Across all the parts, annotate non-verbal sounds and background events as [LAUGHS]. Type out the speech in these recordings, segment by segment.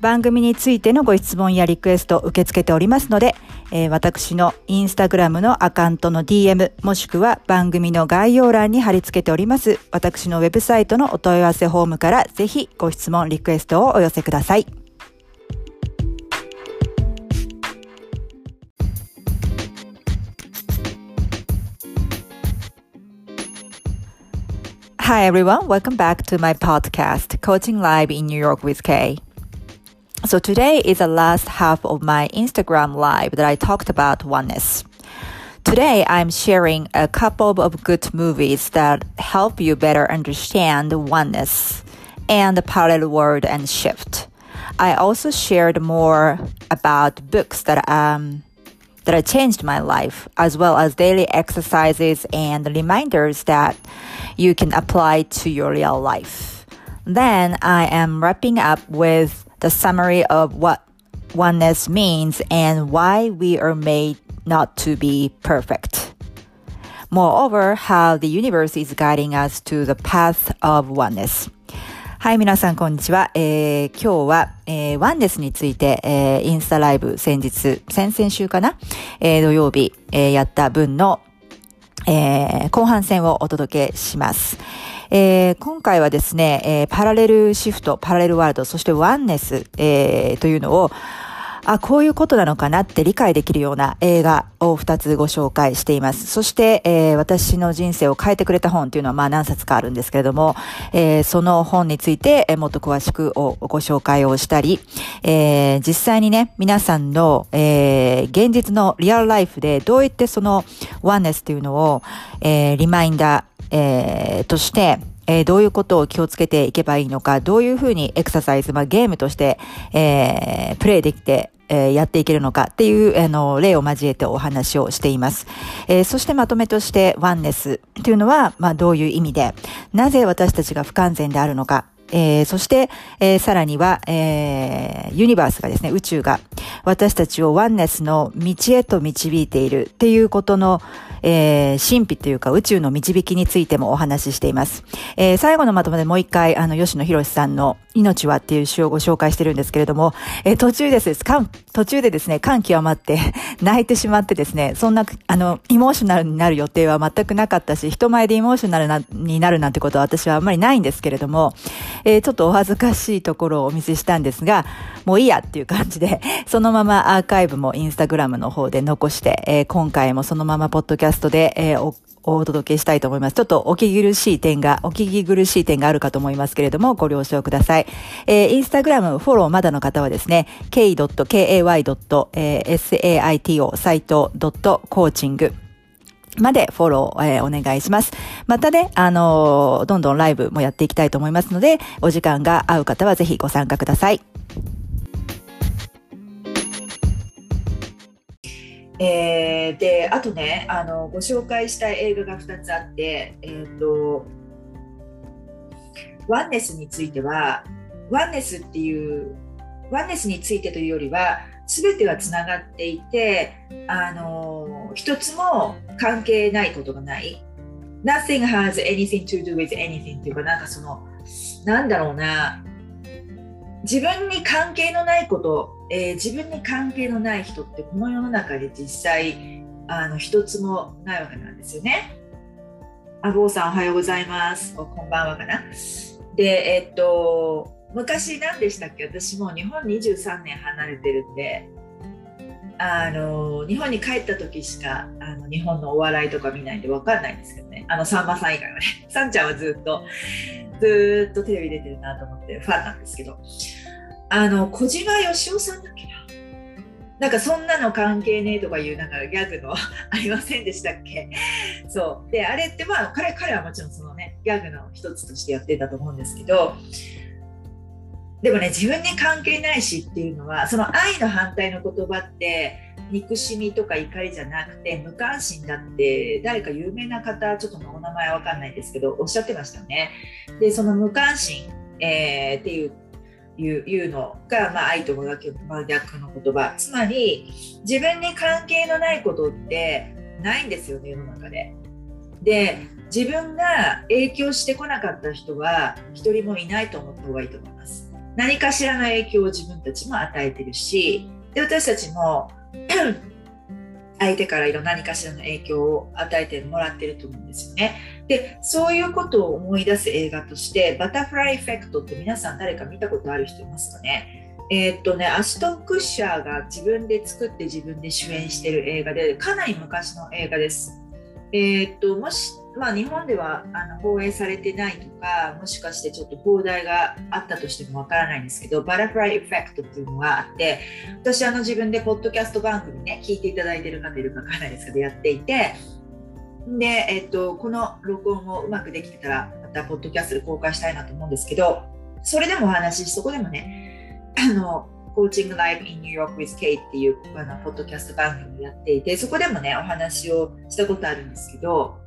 番組についてのご質問やリクエストを受け付けておりますので、えー、私のインスタグラムのアカウントの DM もしくは番組の概要欄に貼り付けております私のウェブサイトのお問い合わせフォームからぜひご質問リクエストをお寄せください。Hi everyone, welcome back to my podcast, Coaching Live in New York with Kay. So today is the last half of my Instagram live that I talked about oneness. Today I'm sharing a couple of good movies that help you better understand oneness and the parallel world and shift. I also shared more about books that um that changed my life as well as daily exercises and reminders that you can apply to your real life. Then I am wrapping up with the summary of what oneness means and why we are made not to be perfect. Moreover, how the universe is guiding us to the path of oneness. はい、皆さん、こんにちは。えー、今日は、えー、ワンネスについて、えー、インスタライブ先日、先々週かなえー、土曜日、えー、やった分の、えー、後半戦をお届けします。えー、今回はですね、えー、パラレルシフト、パラレルワールド、そしてワンネス、えー、というのを、あ、こういうことなのかなって理解できるような映画を2つご紹介しています。そして、えー、私の人生を変えてくれた本っていうのはまあ何冊かあるんですけれども、えー、その本について、えー、もっと詳しくご紹介をしたり、えー、実際にね、皆さんの、えー、現実のリアルライフでどういってそのワンネスっていうのを、えー、リマインダー、えー、として、えー、どういうことを気をつけていけばいいのか、どういうふうにエクササイズ、まあ、ゲームとして、えー、プレイできて、えー、やっていけるのかっていう、あの、例を交えてお話をしています。えー、そしてまとめとして、ワンネスというのは、まあ、どういう意味で、なぜ私たちが不完全であるのか、えー、そして、えー、さらには、えー、ユニバースがですね、宇宙が私たちをワンネスの道へと導いているっていうことの、えー、神秘というか宇宙の導きについてもお話ししています。えー、最後のまとめでもう一回、あの、吉野博さんの命はっていう詩をご紹介してるんですけれども、えー、途中です、途中でですね、感極まって [LAUGHS] 泣いてしまってですね、そんな、あの、イモーショナルになる予定は全くなかったし、人前でイモーショナルなになるなんてことは私はあんまりないんですけれども、えー、ちょっとお恥ずかしいところをお見せしたんですが、もういいやっていう感じで、[LAUGHS] そのままアーカイブもインスタグラムの方で残して、えー、今回もそのままポッドキャストで、えー、お届けしたいと思います。ちょっとお聞き苦しい点が、お聞き苦しい点があるかと思いますけれども、ご了承ください。えー、インスタグラムフォローまだの方はですね、k.kay.saito サイト .coaching までフォロー、えー、お願いします。またね、あのー、どんどんライブもやっていきたいと思いますので、お時間が合う方はぜひご参加ください。えー、であとねあのご紹介したい映画が2つあって、えーと、ワンネスについてはワンネスっていうワンネスについてというよりは全てはつながっていてあの一つも関係ないことがない。Nothing has anything to do with anything っていうかなんかそのなんだろうな。自分に関係のないこと、えー、自分に関係のない人ってこの世の中で実際あの一つもないわけなんですよね。あぼうさんおはようございます。おこんばんはかな。で、えっと、昔何でしたっけ？私もう日本23年離れてるんで、あの日本に帰った時しかあの日本のお笑いとか見ないんで分かんないんですけどねあのさんまさん以外はねさんちゃんはずっとずっとテレビ出てるなと思ってファンなんですけど。あの小島よしおさんだっけな？なんかそんなの関係ねえとかいうなんかギャグの [LAUGHS] ありませんでしたっけ？そう。であれってまあ彼彼はもちろんそのねギャグの一つとしてやってたと思うんですけどでもね自分に関係ないしっていうのはその愛の反対の言葉って憎しみとか怒りじゃなくて無関心だって誰か有名な方ちょっとお名前わかんないですけどおっしゃってましたね。でその無関心、えー、っていういういうのが、まあ、愛と真逆真逆の言葉つまり自分に関係のないことってないんですよね世の中で。で自分が影響してこなかった人は一人もいないと思った方がいいと思います。何かしらの影響を自分たちも与えてるしで私たちも [CLEARS THROAT] 相手からいろ何かしらの影響を与えてもらってると思うんですよね。でそういうことを思い出す映画としてバタフライエフェクトって皆さん誰か見たことある人いますかね？えー、っとねアシュトン・クッシャーが自分で作って自分で主演してる映画でかなり昔の映画です。えー、っともしまあ、日本ではあの放映されてないとかもしかしてちょっと放題があったとしてもわからないんですけどバタフライエフェクトっていうのがあって私あの自分でポッドキャスト番組ね聞いていただいてる方いるかわからないですけどやっていてで、えっと、この録音をうまくできてたらまたポッドキャストで公開したいなと思うんですけどそれでもお話しそこでもねあのコーチングライブ in New York with K っていうあのポッドキャスト番組をやっていてそこでもねお話をしたことあるんですけど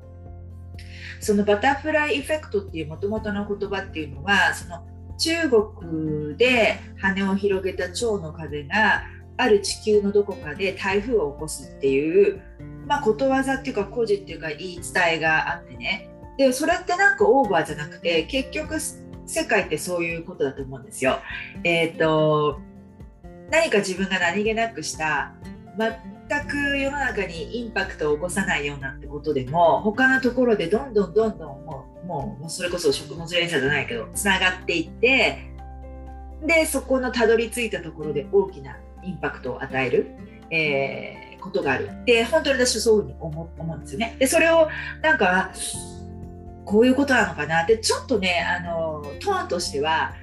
そのバタフライエフェクトっていうもともとの言葉っていうのはその中国で羽を広げた蝶の風がある地球のどこかで台風を起こすっていう、まあ、ことわざっていうか故事っていうか言い伝えがあってねでそれってなんかオーバーじゃなくて結局世界ってそういうことだと思うんですよ。え、ー、と何か自分が何気なくしたく世の中にインパクトを起こさないようなってことでも他のところでどんどんどんどんもうもうそれこそ食物連鎖じゃないけどつながっていってでそこのたどり着いたところで大きなインパクトを与える、えー、ことがあるで本当に私はそういうふうに思思うんですよね。でそれをなんかこういうことなのかなってちょっとねあのトーンとしては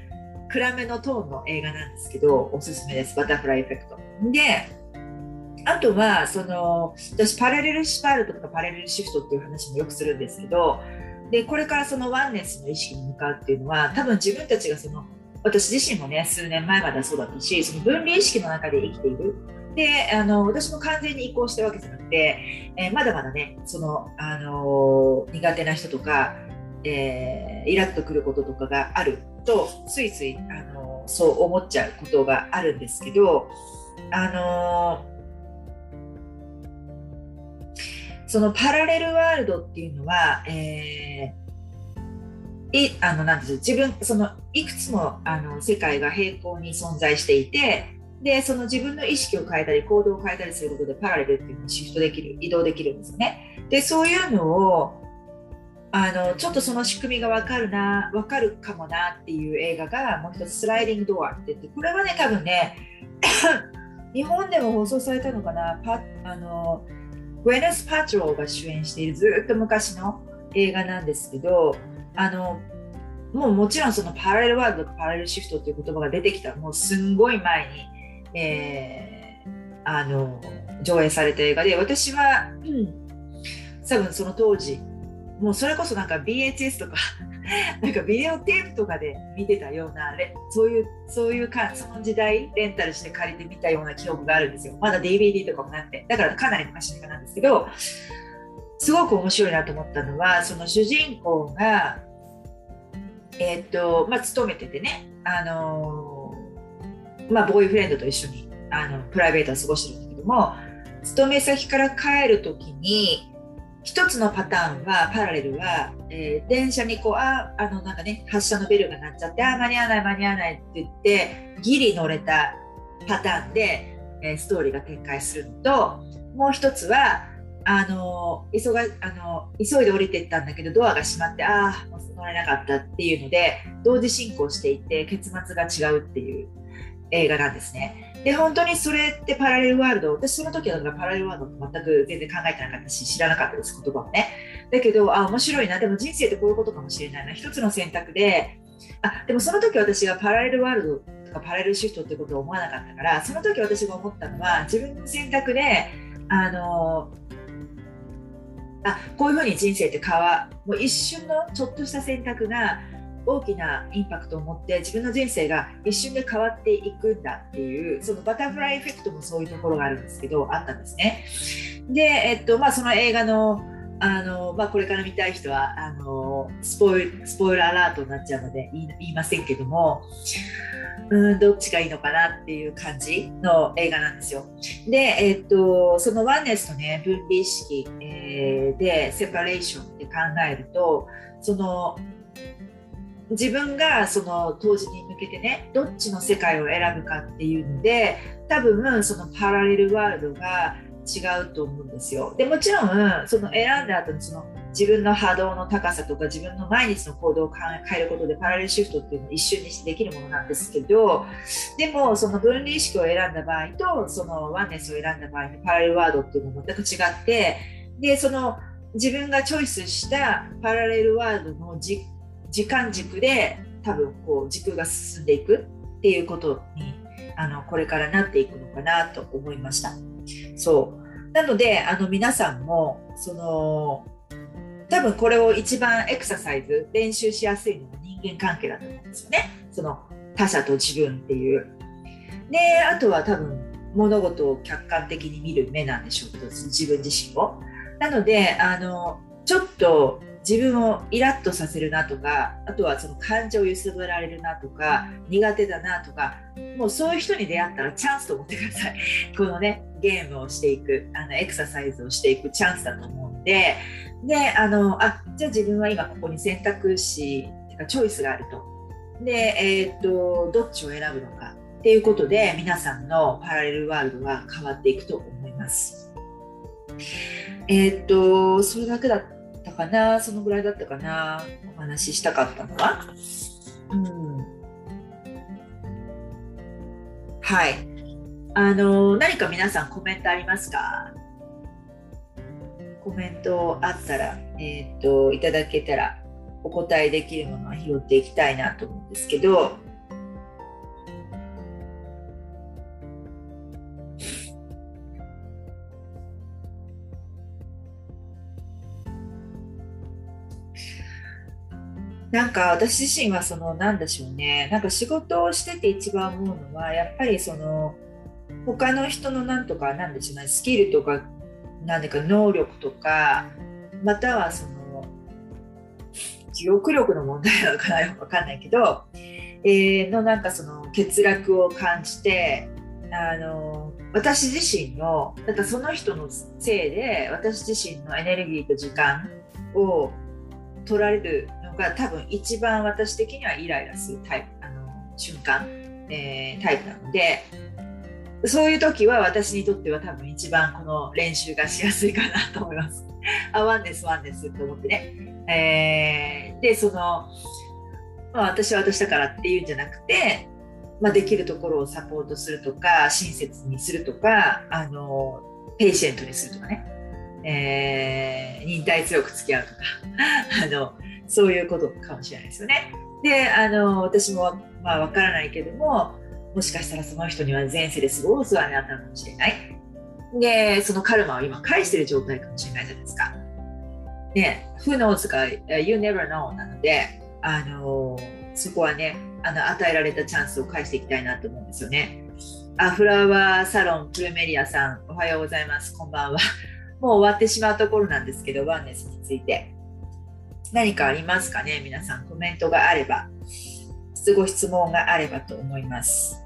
暗めのトーンの映画なんですけどおすすめですバタフライエフェクト。であとはその私パラレルシパルとかパラレルシフトっていう話もよくするんですけどでこれからそのワンネスの意識に向かうっていうのは多分自分たちがその私自身もね数年前までそうだったしその分離意識の中で生きている。であの私も完全に移行したわけじゃなくて、えー、まだまだねその、あのー、苦手な人とか、えー、イラッとくることとかがある。とついつい、あのそう思っちゃうことがあるんですけど、あのそのパラレルワールドっていうのは、えー、いあのなんです自分そのいくつもあの世界が平行に存在していてでその自分の意識を変えたり行動を変えたりすることでパラレルっていうのをシフトできる移動できるんですよね。でそういうのをあのちょっとその仕組みが分かるな分かるかもなっていう映画がもう一つスライディングドアって言ってこれはね多分ね [COUGHS] 日本でも放送されたのかなパあのグエネス・パチローが主演しているずっと昔の映画なんですけどあのもうもちろんそのパラレルワールドとパラレルシフトという言葉が出てきた。もうすんごい前に、えー、あの上映された映画で私は、うん、多分その当時もうそれこそなんか BHS とか [LAUGHS] なんかビデオテープとかで見てたようなそういうそういうかその時代レンタルして借りてみたような記憶があるんですよ。まだ DVD とかもなくて。だからかなり昔の映画なんですけどすごく面白いなと思ったのはその主人公がえー、っとまあ勤めててねあのまあボーイフレンドと一緒にあのプライベートを過ごしてるんだけども勤め先から帰る時に一つのパターンはパラレルは、えー、電車にこうああのなんかね発車のベルが鳴っちゃってあ間に合わない間に合わないって言ってギリ乗れたパターンで、えー、ストーリーが展開するのともう一つはあの急があの急いで降りていったんだけどドアが閉まってああ乗れなかったっていうので同時進行していて結末が違うっていう映画なんですね。で本当にそれってパラレルワールド私その時はパラレルワールド全く全然考えてなかったし知らなかったです言葉もね。だけどあ面白いな。でも人生ってこういうことかもしれないな。一つの選択であでもその時私がパラレルワールドとかパラレルシフトってことを思わなかったからその時私が思ったのは自分の選択であのあこういうふうに人生って変わもう一瞬のちょっとした選択が大きなインパクトを持って自分の人生が一瞬で変わっていくんだっていうそのバタフライエフェクトもそういうところがあるんですけどあったんですね。で、えっとまあ、その映画のあの、まあ、これから見たい人はあのスポイスポイラーアラートになっちゃうので言い言いませんけどもうんどっちがいいのかなっていう感じの映画なんですよ。で、えっと、そのワンネスとね分離意識、えー、でセパレーションって考えるとその自分がその当時に向けてねどっちの世界を選ぶかっていうので多分そのパラレルワールドが違うと思うんですよ。でもちろんその選んだ後にその自分の波動の高さとか自分の毎日の行動を変えることでパラレルシフトっていうのは一瞬にしてできるものなんですけどでもその分離意識を選んだ場合とそのワンネスを選んだ場合のパラレルワードっていうのは全く違ってでその自分がチョイスしたパラレルワールドの実時間軸で多分こう時空が進んでいくっていうことにあのこれからなっていくのかなと思いました。そうなのであの皆さんもその多分これを一番エクササイズ練習しやすいのが人間関係だと思うんですよね。その他者と自分っていう。であとは多分物事を客観的に見る目なんでしょうけど自分自身を。なのであのちょっと自分をイラッとさせるなとかあとはその感情を揺すぶられるなとか苦手だなとかもうそういう人に出会ったらチャンスと思ってください。[LAUGHS] このねゲームをしていくあのエクササイズをしていくチャンスだと思うんで。であのあじゃあ自分は今ここに選択肢てかチョイスがあると。で、えー、っとどっちを選ぶのかっていうことで皆さんのパラレルワールドは変わっていくと思います。えー、っとそれだけだかなそのぐらいだったかなお話ししたかったのは。うん、はい。あの何か皆さんコメントありますか？コメントあったら、えーと、といただけたらお答えできるものは拾っていきたいなと思うんですけど。なんか私自身はそのなんでしょうね。なんか仕事をしてて一番思うのはやっぱりその他の人のなんとかなんでしょうね。スキルとか何でか能力とかまたはその記憶力の問題なのかなよくわかんないけど、えー、のなんかその欠落を感じてあの私自身のなんかその人のせいで私自身のエネルギーと時間を取られるが多分一番私的にはイライラするタイプあの瞬間、えー、タイプなのでそういう時は私にとっては多分一番この練習がしやすいかなと思います。[LAUGHS] あワンネスワンネスと思ってね。えー、でその、まあ、私は私だからっていうんじゃなくて、まあ、できるところをサポートするとか親切にするとかあの patient にするとかね、えー、忍耐強く付き合うとか [LAUGHS] あのそういうことかもしれないですよね。であの私もまあ分からないけどももしかしたらその人には前世ですごいお世話になったのかもしれない。でそのカルマを今返してる状態かもしれないじゃないですか。ね、Who knows か You never know なのであのそこはねあの与えられたチャンスを返していきたいなと思うんですよね。あフラワーサロンプルメリアさんおはようございますこんばんは。もう終わってしまうところなんですけどワンネスについて何かありますかね？皆さんコメントがあればご質問があればと思います。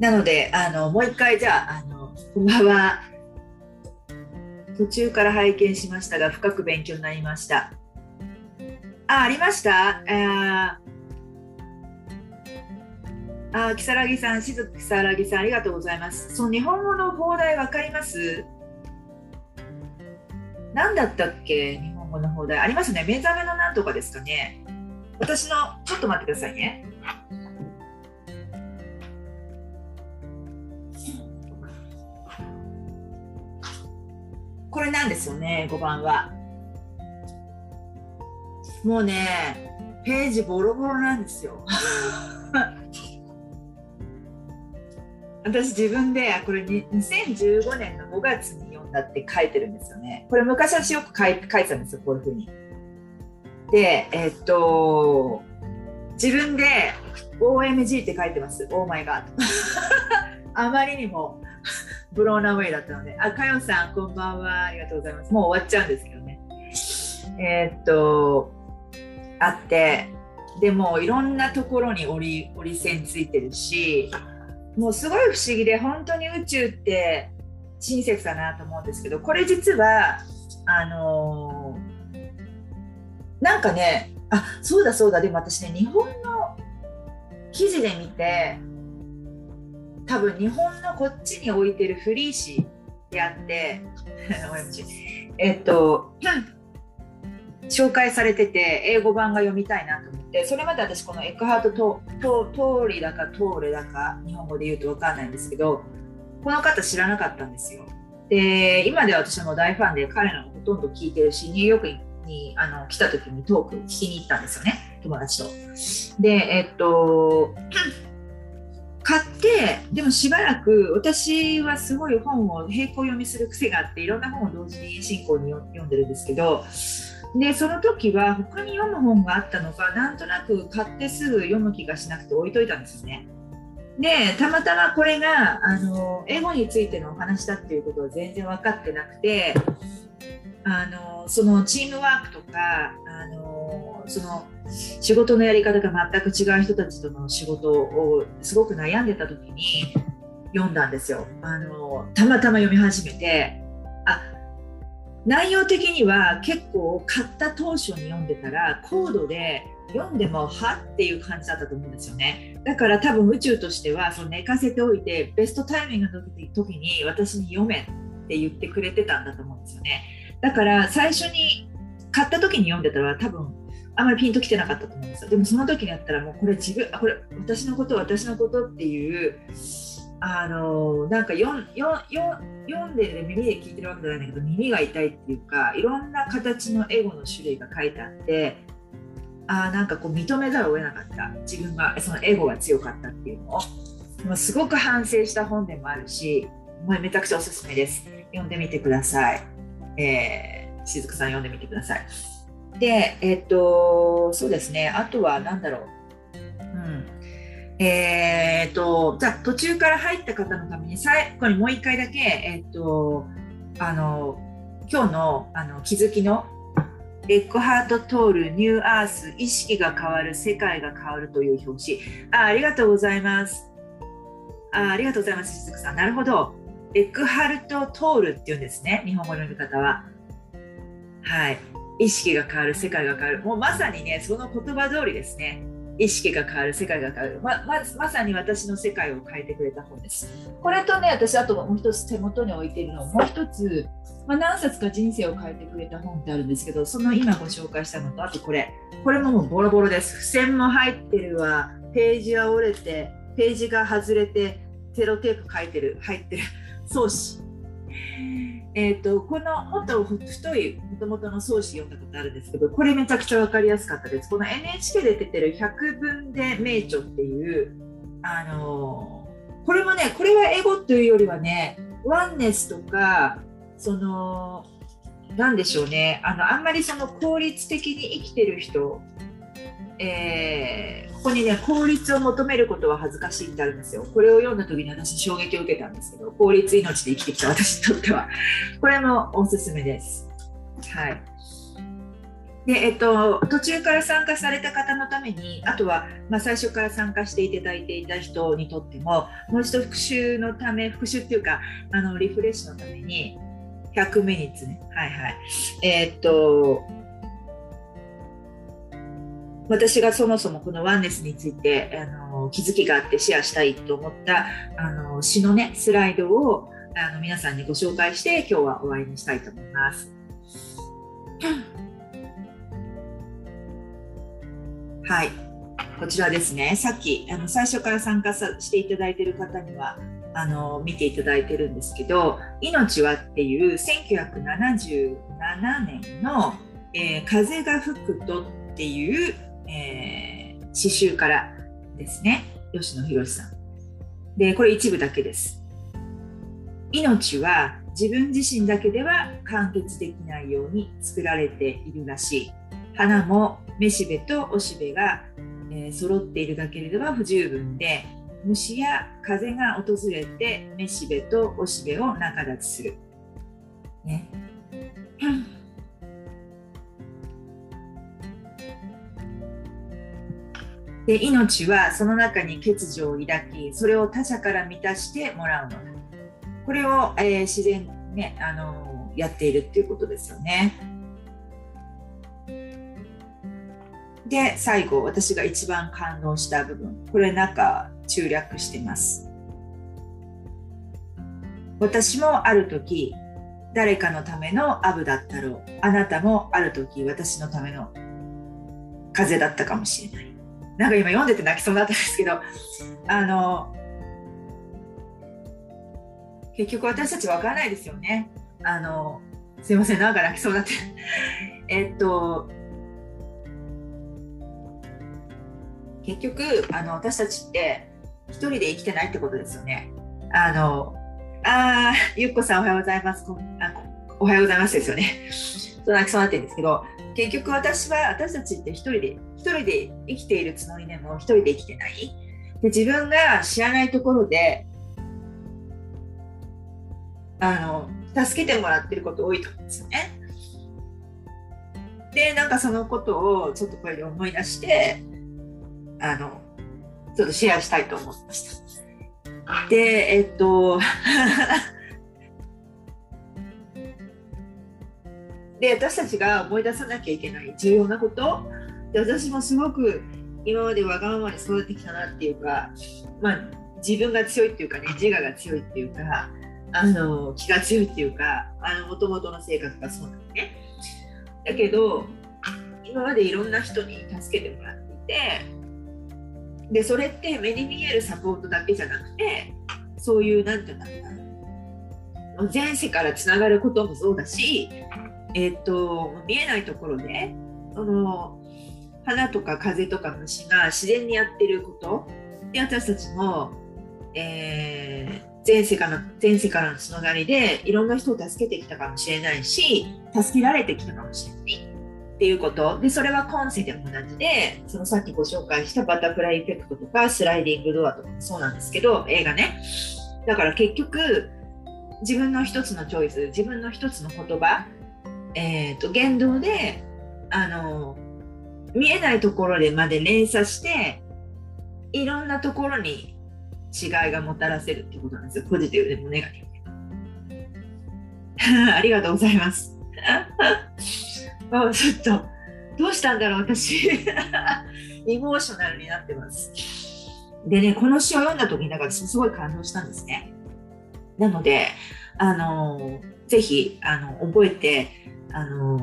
なのであのもう一回じゃああのこんばんは途中から拝見しましたが深く勉強になりました。あ、ありました？あ、木更木さん、しずく木更木さん、ありがとうございます。その日本語の放題わかります？何だったっけ？日本語の放題。ありますね。目覚めのなんとかですかね。私の、ちょっと待ってくださいね。これなんですよね、5番は。もうね、ページボロボロなんですよ。[LAUGHS] 私自分でこれ2015年の5月にだって書いてるんですよね。これ昔私よく書い書いてたんですよ、こういうふうに。で、えっと、自分で OMG って書いてます。オーマイガーあまりにも [LAUGHS] ブローナウェイだったので、あ、かよさん、こんばんは。ありがとうございます。もう終わっちゃうんですけどね。えー、っと、あって、でもいろんなところに折り折り線ついてるし、もうすごい不思議で、本当に宇宙って親切だなと思うんですけど、これ実は、あのー、なんかね、あそうだそうだ、でも私ね、日本の記事で見て、多分日本のこっちに置いてるフリー紙であって [LAUGHS] えっと紹介されてて英語版が読みたいなと思ってそれまで私このエックハートトトトーだかトーレだか日本語で言うと分かんないんですけどこの方知らなかったんですよ。で今では私はもう大ファンで彼のほとんど聞いてるしニューヨークにあの来た時にトーク聞きに行ったんですよね。友達と。でえっと [CLEARS THROAT] 買ってでもしばらく私はすごい本を並行読みする癖があっていろんな本を同時に進行に読んでるんですけどでその時は他に読む本があったのかなんとなく買ってすぐ読む気がしなくて置いといたんですね。でたまたまこれがあの英語についてのお話だっていうことは全然分かってなくてあのそのチームワークとかあのその仕事のやり方が全く違う人たちとの仕事をすごく悩んでた時に読んだんですよ。あのたまたま読み始めてあ内容的には結構買った当初に読んでたら高度で読んでもはっていう感じだったと思うんですよね。だから多分宇宙としてはその寝かせておいてベストタイミングの時に私に読めって言ってくれてたんだと思うんですよね。だから最初に買った時に読んでたら多分あまりピンときてなかったと思うんですよ。でもその時にやったらもうこれ自分あこれ私のこと私のことっていうあのなんか読んでる耳で聞いてるわけじゃないんだけど耳が痛いっていうかいろんな形のエゴの種類が書いてあってあなんかこう認めざるを得なかった。自分がそのエゴが強かったっていうのを。もうすごく反省した本でもあるしめちゃくちゃおすすめです。読んでみてください、えー、しずくさん読んでみてください。でえっとそうですね。あとは何だろう。うん。えーと、じゃあ途中から入った方のために最後にもう一回だけ、えーと、あの今日のあの気づきのエックハート・トール・ニューアース意識が変わる世界が変わるという表紙。あありがとうございます。あありがとうございますしずくさん。なるほど。エックハルト・トールっていうんですね日本語の読み方は。はい。意識が変わる世界が変わる。もうまさにねその言葉通りですね。意識が変わる世界が変わる。まままさに私の世界を変えてくれた本です。これとね私あともう一つ手元に置いているのもう一つ、まあ、何冊か人生を変えてくれた本ってあるんですけどその今ご紹介したのとあとこれ。これももうボロボロです。付箋も入ってるわ。ページは折れてページが外れてテロテープ書いてる。入ってる。[LAUGHS] 創始えーと、このもっと太いもともとの創始読んだことあるんですけどこれめちゃくちゃ分かりやすかったです。この NHK で出てる「百分で名著」っていうあのー、これもねこれはエゴというよりはねワンネスとかそのなんでしょうね。あのあんまりその効率的に生きてる人、えー、ここにね効率を求めることは恥ずかしいってあるんですよ。これを読んだ時に私衝撃を受けたんですけど効率命で生きてきた私にとっては。これもおすすめです。はい。でえっと、途中から参加された方のためにあとは、まあ、最初から参加していただいていた人にとってももう一度復習のため復習っていうかあのリフレッシュのために100ミニッツね。はいはい。えー、っと私がそもそもこのワンネスについてあの気づきがあってシェアしたいと思ったあの詩のねスライドをあの皆さんにご紹介して今日は終わりにしたいと思います。はい、こちらですね、さっきあの最初から参加さしていただいている方にはあの見ていただいてるんですけど「命は」っていう1977年の、えー、風が吹くと」っていう、えー、詩集からですね吉野博さん。でこれ一部だけです。命は自分自身だけでは完結できないように作られているらしい。花もめしべとおしべが、えー、揃っているだけでは不十分で虫や風が訪れてめしべとおしべを仲立ちする。ね。[SIGHS] で命はその中に欠如を抱きそれを他者から満たしてもらうのだこれを、えー、自然ねあのやっているっていうことですよねで最後私が一番感動した部分これなんか中略してます。私もある時誰かのためのアブだったろう。あなたもある時私のための風だったかもしれない。なんか今読んでて泣きそうだったんですけどあの結局私たち分からないですよね。あのすいませんなんか泣きそうだって。[LAUGHS] えっと結局あの私たちって一人で生きてないってことですよね。あのあゆっこさんおはようございます。あおはようございますですよね。そう泣きそうなってるんですけど結局私は私たちって一人で一人で生きているつもりでも一人で生きてない。で自分が知らないところであの助けてもらってること多いと思うんですよね。でなんかそのことをちょっとこれで思い出してあの、ちょっとシェアしたいと思いました。で、えっと、[LAUGHS] で、私たちが思い出さなきゃいけない重要なこと。で私もすごく今までわがままに育ってきたなっていうか、まあ、自分が強いっていうかね自我が強いっていうかあの気が強いっていうかもともとの性格がそうなんだね。だけど今までいろんな人に助けてもらっていてでそれって目に見えるサポートだけじゃなくてそういう何て言うんだろうな前世からつながることもそうだし、えーと、見えないところでその花とか風とか虫が自然にやってることで私たちも、えー、前世から前世からのつながりでいろんな人を助けてきたかもしれないし助けられてきたかもしれない。っていうこと。でそれは今世でも同じでそのさっきご紹介したバタフライエフェクトとかスライディングドアとかもそうなんですけど映画ね。だから結局自分の一つのチョイス自分の一つの言葉、えーと、言動であの見えないところでまで連鎖していろんなところに違いがもたらせるってことなんですよ。ポジティブでもネガティブ [LAUGHS] ありがとうございます。[LAUGHS] あちょっと。どうしたんだろう私。エモーショナルになってます。でねこの詩を読んだ時にだかすごい感動したんですね。なのであのぜひあの覚えてあの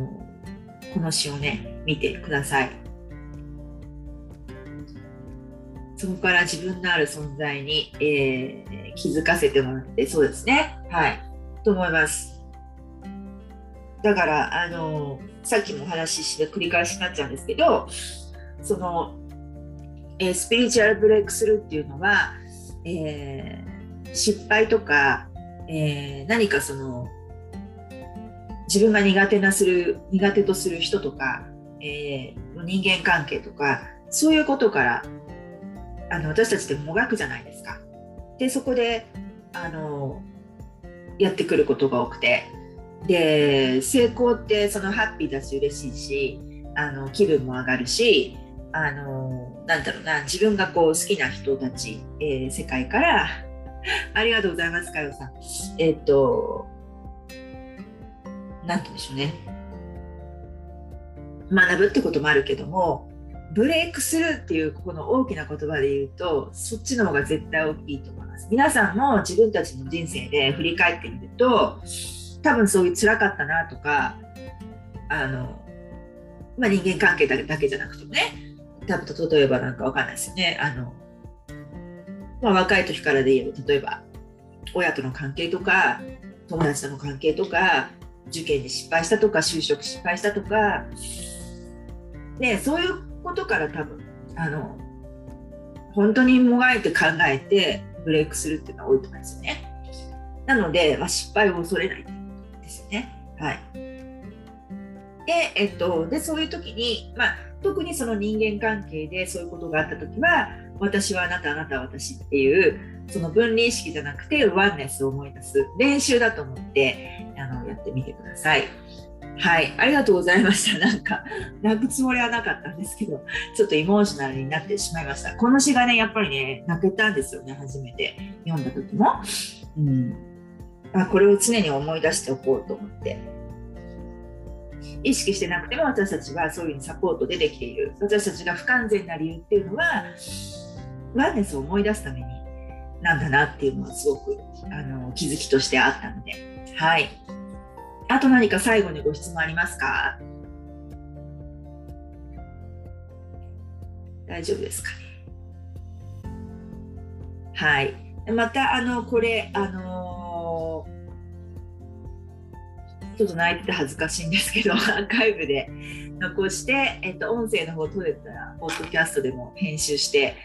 この詩をね見てください。そこから自分のある存在に、えー、気づかせてもらってそうですね。はい。と思います。だからあのさっきもお話しして繰り返しになっちゃうんですけどその、えー、スピリチュアルブレイクスルーっていうのは、えー、失敗とか、えー、何かその自分が苦手なする苦手とする人とか、えー、人間関係とかそういうことからあの私たちってもがくじゃないですか。でそこであのやってくることが多くてで成功ってそのハッピーだし嬉しいしあの気分も上がるしあのなんだろうな自分がこう好きな人たち、えー、世界からありがとうございますかよさん。えっ、となんて言うんでしょうね。学ぶってこともあるけどもブレイクするっていうここの大きな言葉で言うとそっちの方が絶対大きいと思います。皆さんも自分たちの人生で振り返ってみると多分そういう辛かったなとかあの、まあ、人間関係だけじゃなくてもね。多分例えばなんかわかんないですよね。あの、まあ、若い時からで言えば例えば親との関係とか友達との関係とか受験に失敗したとか就職失敗したとか、ね、そういうことから多分あの本当にもがいて考えてブレイクするっていうのは多いと思いますよね。なので、まあ、失敗を恐れない。ですよね。はい。で、えっと、でそういう時に、まあ、特にその人間関係でそういうことがあった時は私はあなたあなたは私っていうその分離意識じゃなくてワンネスを思い出す練習だと思ってあのやってみてください。はい、ありがとうございました。[LAUGHS] なんか、泣くつもりはなかったんですけど、ちょっとエモーショナルになってしまいました。この詩がね、やっぱりね、泣けたんですよね、初めて読んだ時も。うん、あこれを常に思い出しておこうと思って。意識してなくても私たちはそういうふうにサポートでできている。私たちが不完全な理由っていうのは、ワンネスを思い出すためになんだなっていうのはすごくあの気づきとしてあったので。はい。あと何か最後にご質問ありますか？大丈夫ですかね？はい。また、あの、これ、あのちょっと泣いてて恥ずかしいんですけど、[LAUGHS] アーカイブで残して、えっと、音声の方取れたら、ポッドキャストでも編集して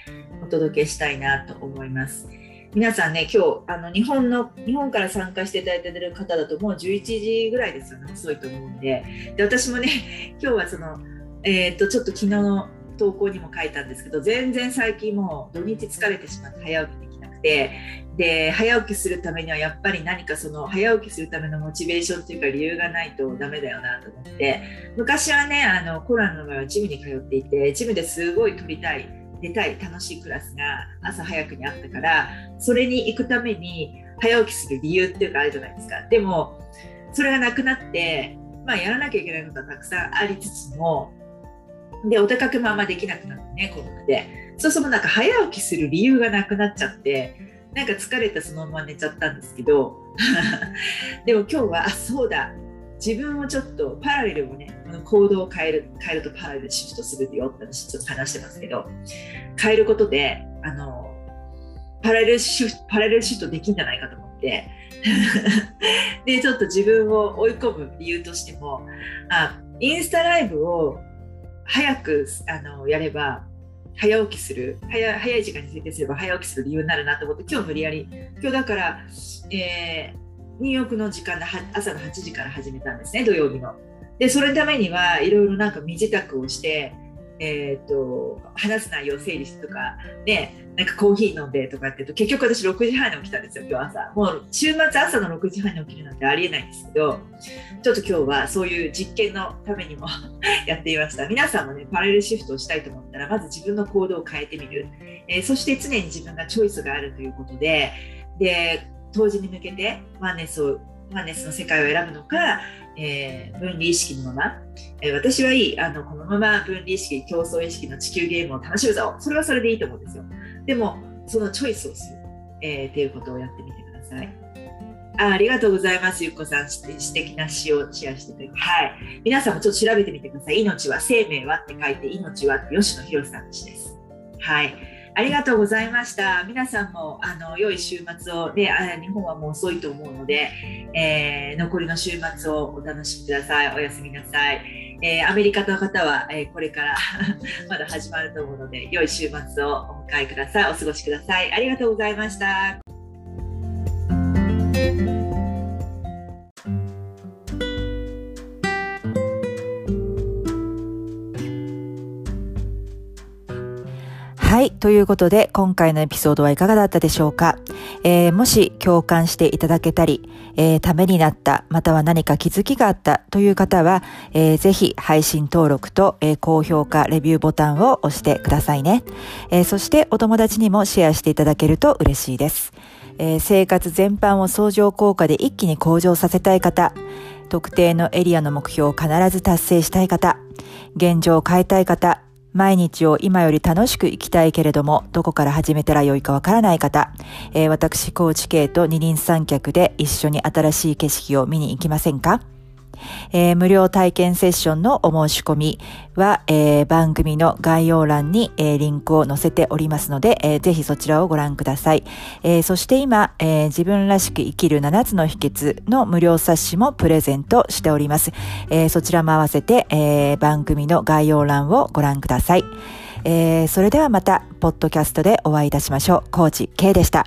お届けしたいなと思います。皆さんね、今日あの日本の日本から参加していただいてる方だともう11時ぐらいですよね、遅いと思うんで、で私もね、[LAUGHS] 今日はその、えー、っとちょっと昨日の投稿にも書いたんですけど、全然最近もう土日疲れてしまって早起きて、で早起きするためにはやっぱり何かその早起きするためのモチベーションっていうか理由がないとダメだよなと思って昔はねあのコロナの場合はジムに通っていてジムですごい取りたい出たい楽しいクラスが朝早くにあったからそれに行くために早起きする理由っていうかあるじゃないですか。でもそれがなくなってまあやらなきゃいけないことはたくさんありつつもでお出かけもあんまできなくなってねコロナで。そうするとなんか早起きする理由がなくなっちゃってなんか疲れてそのまま寝ちゃったんですけど [LAUGHS] でも今日はあそうだ。自分をちょっとパラレルをね行動を変える変えるとパラレルシフトするよって私ちょっと話してますけど変えることであのパラレルシフトパラレルシフトできんじゃないかと思って [LAUGHS] でちょっと自分を追い込む理由としてもあインスタライブを早くあのやれば早起きする早早い時間に設定すれば早起きする理由になるなと思って今日無理やり今日だから、えーニューヨークの時間で朝の8時から始めたんですね、土曜日の。で、それのためにはいろいろなんか身支度をして、えーと、話す内容を整理してとか、ね、なんかコーヒー飲んでとかって言うと結局私6時半に起きたんですよ今日朝。もう週末朝の6時半に起きるなんてありえないんですけどちょっと今日はそういう実験のためにも [LAUGHS] やっていました。皆さんもねパラレルシフトをしたいと思ったらまず自分の行動を変えてみる、えー、そして常に自分がチョイスがあるということでで当時に向けてワンネスをワンネスの世界を選ぶのか、えー、分離意識のまま、え、私はいいあのこのまま分離意識競争意識の地球ゲームを楽しむぞそれはそれでいいと思うんですよでもそのチョイスをする、えー、っていうことをやってみてくださいあありがとうございます。ゆっこさん、素敵な詩をシェアしてくれて。はい。皆さんもちょっと調べてみてください。命は、生命はって書いて、命はって吉野博さんの詩です。はい。ありがとうございました。皆さんもあの良い週末を、ね、日本はもう遅いと思うので、えー、残りの週末をお楽しみください。おやすみなさい。えー、アメリカの方は、えー、これから [LAUGHS] まだ始まると思うので、良い週末をお迎えください。お過ごしください。ありがとうございました。い。ということで、今回のエピソードはいかがだったでしょうか、えー、もし共感していただけたり、えー、ためになった、または何か気づきがあったという方は、えー、ぜひ配信登録と、えー、高評価、レビューボタンを押してくださいね、えー。そしてお友達にもシェアしていただけると嬉しいです。えー、生活全般を相乗効果で一気に向上させたい方、特定のエリアの目標を必ず達成したい方、現状を変えたい方、毎日を今より楽しく生きたいけれども、どこから始めたらよいかわからない方、えー、私、高知系と二輪三脚で一緒に新しい景色を見に行きませんか？えー、無料体験セッションのお申し込みは、えー、番組の概要欄に、えー、リンクを載せておりますので、えー、ぜひそちらをご覧ください。えー、そして今、えー、自分らしく生きる7つの秘訣の無料冊子もプレゼントしております。えー、そちらも合わせて、えー、番組の概要欄をご覧ください。えー、それではまた、ポッドキャストでお会いいたしましょう。コーチ K でした。